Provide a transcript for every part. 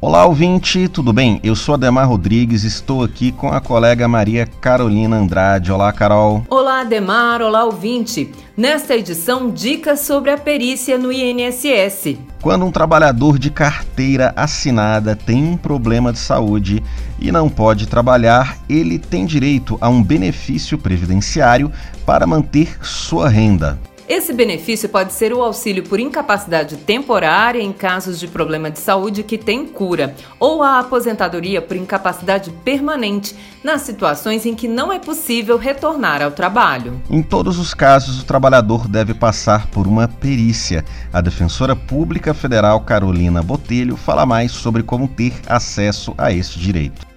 Olá, ouvinte, tudo bem? Eu sou Ademar Rodrigues, estou aqui com a colega Maria Carolina Andrade. Olá, Carol. Olá, Ademar. Olá, ouvinte. Nesta edição, dicas sobre a perícia no INSS. Quando um trabalhador de carteira assinada tem um problema de saúde e não pode trabalhar, ele tem direito a um benefício previdenciário para manter sua renda. Esse benefício pode ser o auxílio por incapacidade temporária em casos de problema de saúde que tem cura, ou a aposentadoria por incapacidade permanente nas situações em que não é possível retornar ao trabalho. Em todos os casos, o trabalhador deve passar por uma perícia. A defensora pública federal Carolina Botelho fala mais sobre como ter acesso a este direito.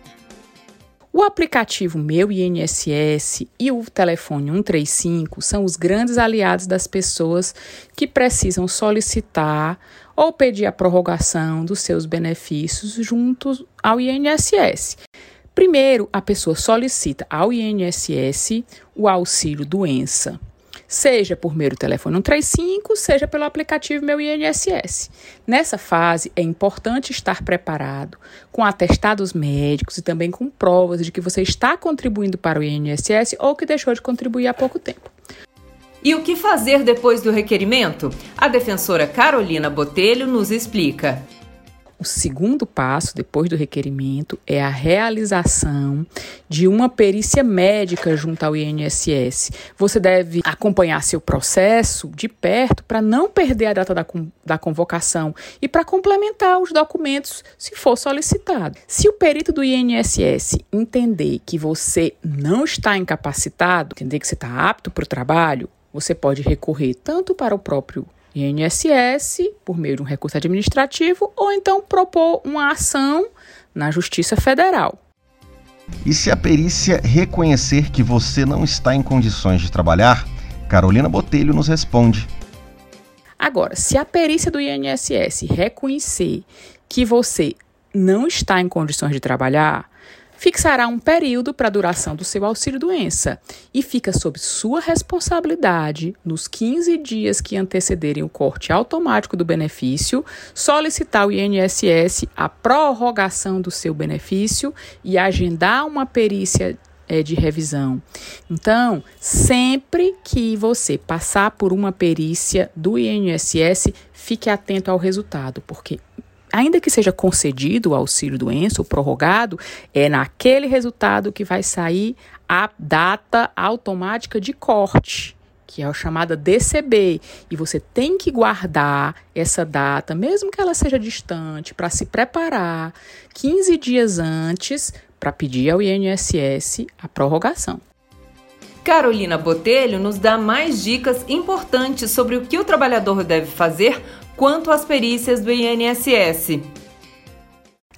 O aplicativo Meu INSS e o telefone 135 são os grandes aliados das pessoas que precisam solicitar ou pedir a prorrogação dos seus benefícios junto ao INSS. Primeiro, a pessoa solicita ao INSS o auxílio doença seja por meio do telefone 135, seja pelo aplicativo Meu INSS. Nessa fase, é importante estar preparado com atestados médicos e também com provas de que você está contribuindo para o INSS ou que deixou de contribuir há pouco tempo. E o que fazer depois do requerimento? A defensora Carolina Botelho nos explica. O segundo passo, depois do requerimento, é a realização de uma perícia médica junto ao INSS. Você deve acompanhar seu processo de perto para não perder a data da, da convocação e para complementar os documentos se for solicitado. Se o perito do INSS entender que você não está incapacitado, entender que você está apto para o trabalho, você pode recorrer tanto para o próprio INSS por meio de um recurso administrativo ou então propor uma ação na Justiça Federal. E se a perícia reconhecer que você não está em condições de trabalhar, Carolina Botelho nos responde. Agora, se a perícia do INSS reconhecer que você não está em condições de trabalhar, fixará um período para a duração do seu auxílio-doença e fica sob sua responsabilidade, nos 15 dias que antecederem o corte automático do benefício, solicitar ao INSS a prorrogação do seu benefício e agendar uma perícia é, de revisão. Então, sempre que você passar por uma perícia do INSS, fique atento ao resultado, porque ainda que seja concedido o auxílio doença ou prorrogado, é naquele resultado que vai sair a data automática de corte, que é a chamada DCB, e você tem que guardar essa data, mesmo que ela seja distante, para se preparar 15 dias antes para pedir ao INSS a prorrogação. Carolina Botelho nos dá mais dicas importantes sobre o que o trabalhador deve fazer quanto às perícias do INSS.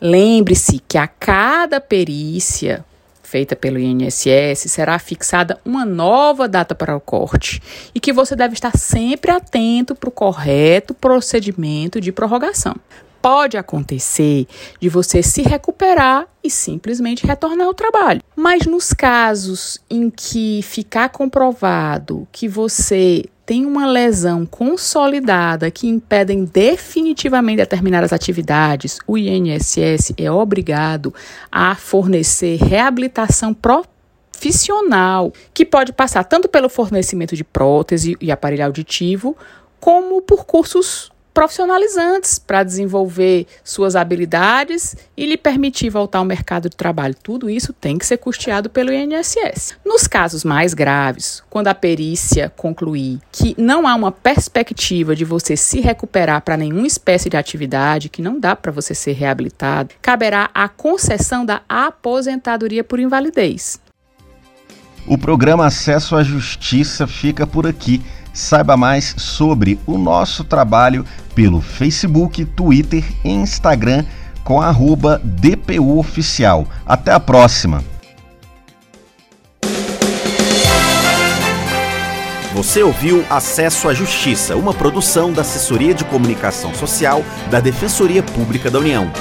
Lembre-se que a cada perícia feita pelo INSS será fixada uma nova data para o corte e que você deve estar sempre atento para o correto procedimento de prorrogação pode acontecer de você se recuperar e simplesmente retornar ao trabalho. Mas nos casos em que ficar comprovado que você tem uma lesão consolidada que impedem definitivamente determinadas atividades, o INSS é obrigado a fornecer reabilitação profissional, que pode passar tanto pelo fornecimento de prótese e aparelho auditivo, como por cursos profissionalizantes para desenvolver suas habilidades e lhe permitir voltar ao mercado de trabalho. Tudo isso tem que ser custeado pelo INSS. Nos casos mais graves, quando a perícia concluir que não há uma perspectiva de você se recuperar para nenhuma espécie de atividade, que não dá para você ser reabilitado, caberá a concessão da aposentadoria por invalidez. O programa Acesso à Justiça fica por aqui. Saiba mais sobre o nosso trabalho pelo Facebook, Twitter e Instagram com arroba DPU Oficial. Até a próxima! Você ouviu Acesso à Justiça, uma produção da Assessoria de Comunicação Social da Defensoria Pública da União.